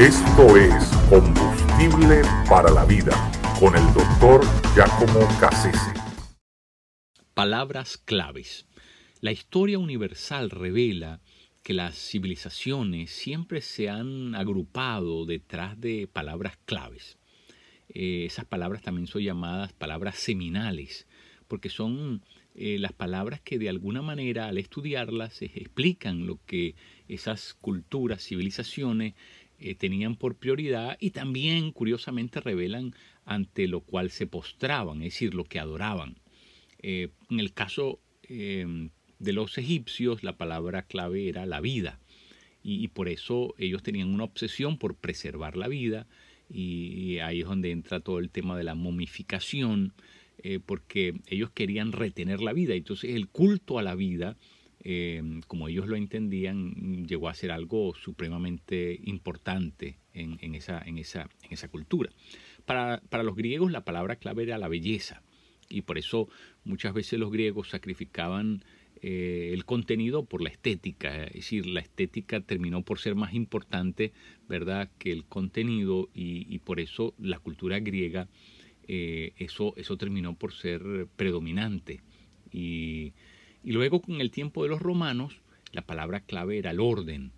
Esto es Combustible para la Vida con el doctor Giacomo Cassese. Palabras claves. La historia universal revela que las civilizaciones siempre se han agrupado detrás de palabras claves. Eh, esas palabras también son llamadas palabras seminales, porque son eh, las palabras que de alguna manera al estudiarlas explican lo que esas culturas, civilizaciones eh, tenían por prioridad y también curiosamente revelan ante lo cual se postraban, es decir, lo que adoraban. en el caso de los egipcios la palabra clave era la vida y, por eso ellos tenían una obsesión por preservar la vida y, ahí es donde entra todo el tema de la momificación eh, porque ellos querían retener la vida entonces el culto a la vida eh, como ellos lo entendían llegó a ser algo supremamente importante en, esa, en, esa, en esa cultura para, para los griegos la palabra clave era la belleza y por eso muchas veces los griegos sacrificaban eh, el contenido por la estética, es decir, la estética terminó por ser más importante, ¿verdad?, que el contenido y, por eso la cultura griega, eh, eso, eso terminó por ser predominante. Y, luego con el tiempo de los romanos, la palabra clave era el orden,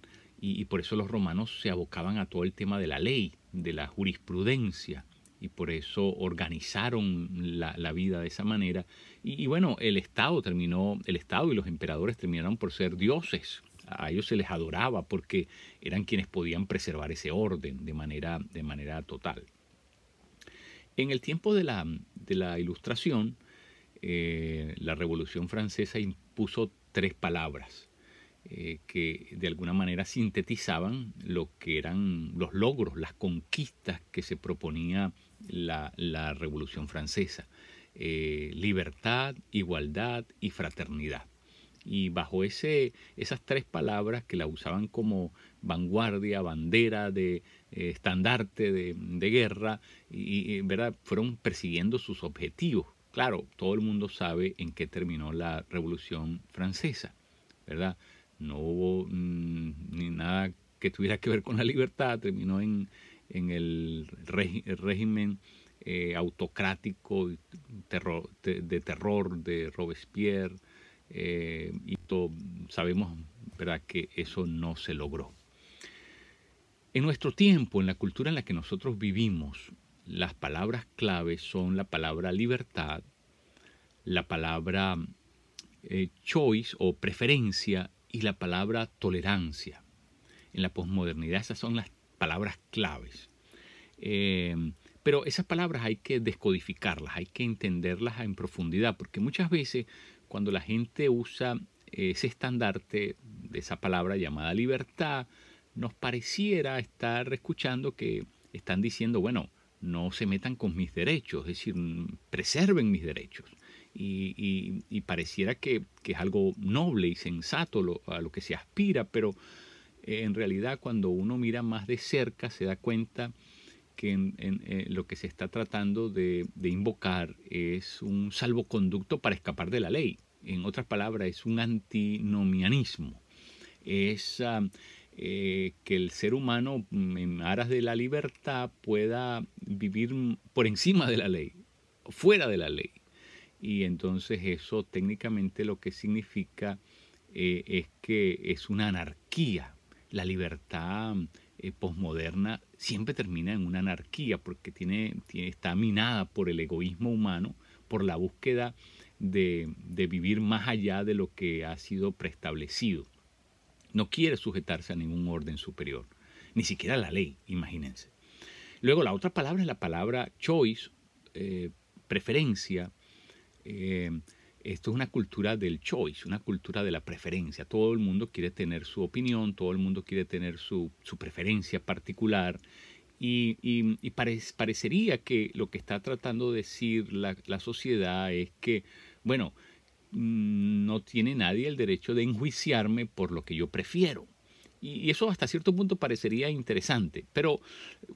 y, por eso los romanos se abocaban a todo el tema de la ley, de la jurisprudencia, y por eso organizaron la vida de esa manera y, bueno, el Estado terminó, el Estado y los emperadores terminaron por ser dioses. A ellos se les adoraba porque eran quienes podían preservar ese orden de manera, de manera total. En el tiempo de la, de la Ilustración, eh, la Revolución Francesa impuso tres palabras eh, que de alguna manera sintetizaban lo que eran los logros, las conquistas que se proponía la, Revolución Francesa. Eh, libertad, igualdad y fraternidad. Y bajo ese, esas tres palabras que la usaban como vanguardia, bandera, de estandarte de, guerra, y, fueron persiguiendo sus objetivos. Claro, todo el mundo sabe en qué terminó la Revolución Francesa, ¿verdad? No hubo mm, ni nada que tuviera que ver con la libertad, terminó en, en el, régimen eh, autocrático de, terror de Robespierre eh, y sabemos ¿verdad? que eso no se logró. En nuestro tiempo, en la cultura en la que nosotros vivimos, las palabras claves son la palabra libertad, la palabra eh, choice o preferencia y la palabra tolerancia. En la posmodernidad esas son las palabras claves. Pero esas palabras hay que descodificarlas, hay que entenderlas en profundidad, porque muchas veces cuando la gente usa ese estandarte de esa palabra llamada libertad, nos pareciera estar escuchando que están diciendo, bueno, no se metan con mis derechos, es decir, preserven mis derechos. Y, pareciera que, es algo noble y sensato a lo que se aspira, pero en realidad cuando uno mira más de cerca se da cuenta que en, eh, lo que se está tratando de, invocar es un salvoconducto para escapar de la ley. En otras palabras, es un antinomianismo. Es ah, eh, que el ser humano, mm, en aras de la libertad, pueda vivir por encima de la ley, fuera de la ley. Y entonces eso técnicamente lo que significa eh, es que es una anarquía. La libertad posmoderna siempre termina en una anarquía porque tiene, está minada por el egoísmo humano, por la búsqueda de, vivir más allá de lo que ha sido preestablecido. No quiere sujetarse a ningún orden superior, ni siquiera a la ley, imagínense. Luego la otra palabra es la palabra choice, eh, preferencia. Eh, esto es una cultura del choice, una cultura de la preferencia. Todo el mundo quiere tener su opinión, todo el mundo quiere tener su, preferencia particular. Y, parecería que lo que está tratando de decir la, sociedad es que, bueno, mm, no tiene nadie el derecho de enjuiciarme por lo que yo prefiero. Y eso hasta cierto punto parecería interesante, pero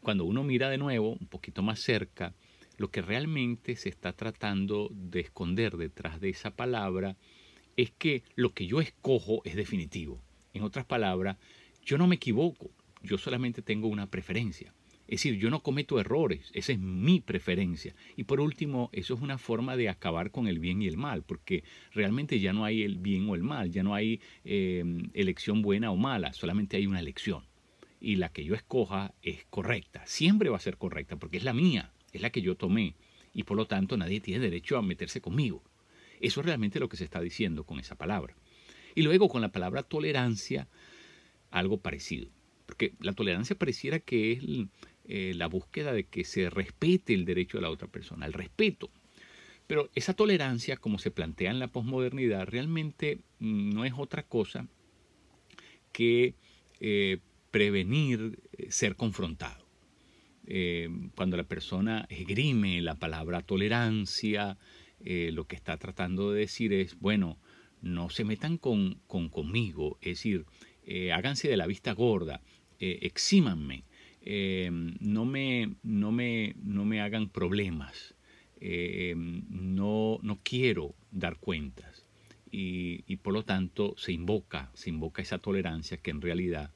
cuando uno mira de nuevo, un poquito más cerca, lo que realmente se está tratando de esconder detrás de esa palabra es que lo que yo escojo es definitivo. En otras palabras, yo no me equivoco. yo solamente tengo una preferencia. Es decir, yo no cometo errores, esa es mi preferencia. Y por último, eso es una forma de acabar con el bien y el mal, porque realmente ya no hay el bien o el mal, ya no hay em, elección buena o mala, solamente hay una elección. Y la que yo escoja es correcta, siempre va a ser correcta, porque es la mía, es la que yo tomé. Y por lo tanto nadie tiene derecho a meterse conmigo. Eso es realmente lo que se está diciendo con esa palabra. Y luego con la palabra tolerancia, algo parecido. Porque la tolerancia pareciera que es eh, la búsqueda de que se respete el derecho de la otra persona, el respeto. Pero esa tolerancia, como se plantea en la posmodernidad, realmente no es otra cosa que eh, prevenir eh, ser confrontado. cuando la persona esgrime la palabra tolerancia, lo que está tratando de decir es, bueno, no se metan con, conmigo, es decir, háganse de la vista gorda, exímanme, eh, no, me, no, me, no, me, hagan problemas, eh, no, no, quiero dar cuentas. Y, por lo tanto se invoca, se invoca esa tolerancia que en realidad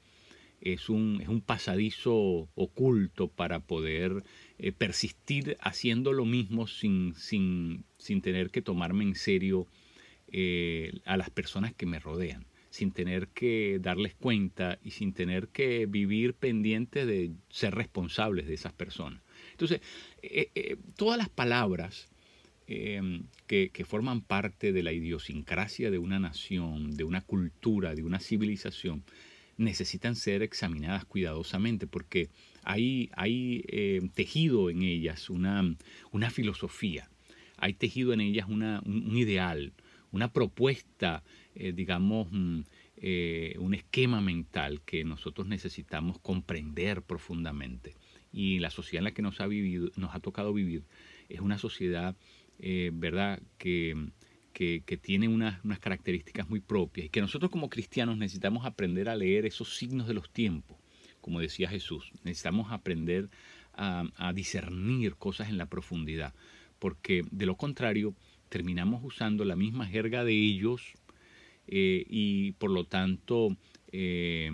es un, es un pasadizo oculto para poder eh, persistir haciendo lo mismo sin, sin, sin, tener que tomarme en serio a las personas que me rodean sin tener que darles cuenta y sin tener que vivir pendiente de ser responsables de esas personas. Entonces, eh, eh, todas las palabras em, que, forman parte de la idiosincrasia de una nación, de una cultura, de una civilización, necesitan ser examinadas cuidadosamente porque hay, hay em, tejido en ellas una, una, filosofía, hay tejido en ellas un ideal, una propuesta eh, digamos, mm, eh, un esquema mental que nosotros necesitamos comprender profundamente. Y la sociedad en la que nos ha, vivido, nos ha tocado vivir es una sociedad, eh, ¿verdad?, que, que, tiene unas, unas, características muy propias y que nosotros como cristianos necesitamos aprender a leer esos signos de los tiempos, como decía Jesús. Necesitamos aprender a, a discernir cosas en la profundidad, porque de lo contrario terminamos usando la misma jerga de ellos eh, y por lo tanto eh,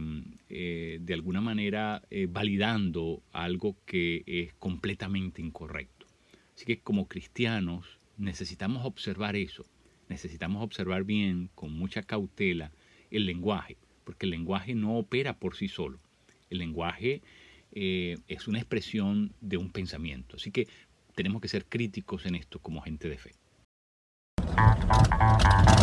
eh, de alguna manera validando algo que es completamente incorrecto. Así que como cristianos necesitamos observar eso, necesitamos observar bien, con mucha cautela, el lenguaje, porque el lenguaje no opera por sí solo. El lenguaje es una expresión de un pensamiento. Así que tenemos que ser críticos en esto como gente de fe. Thank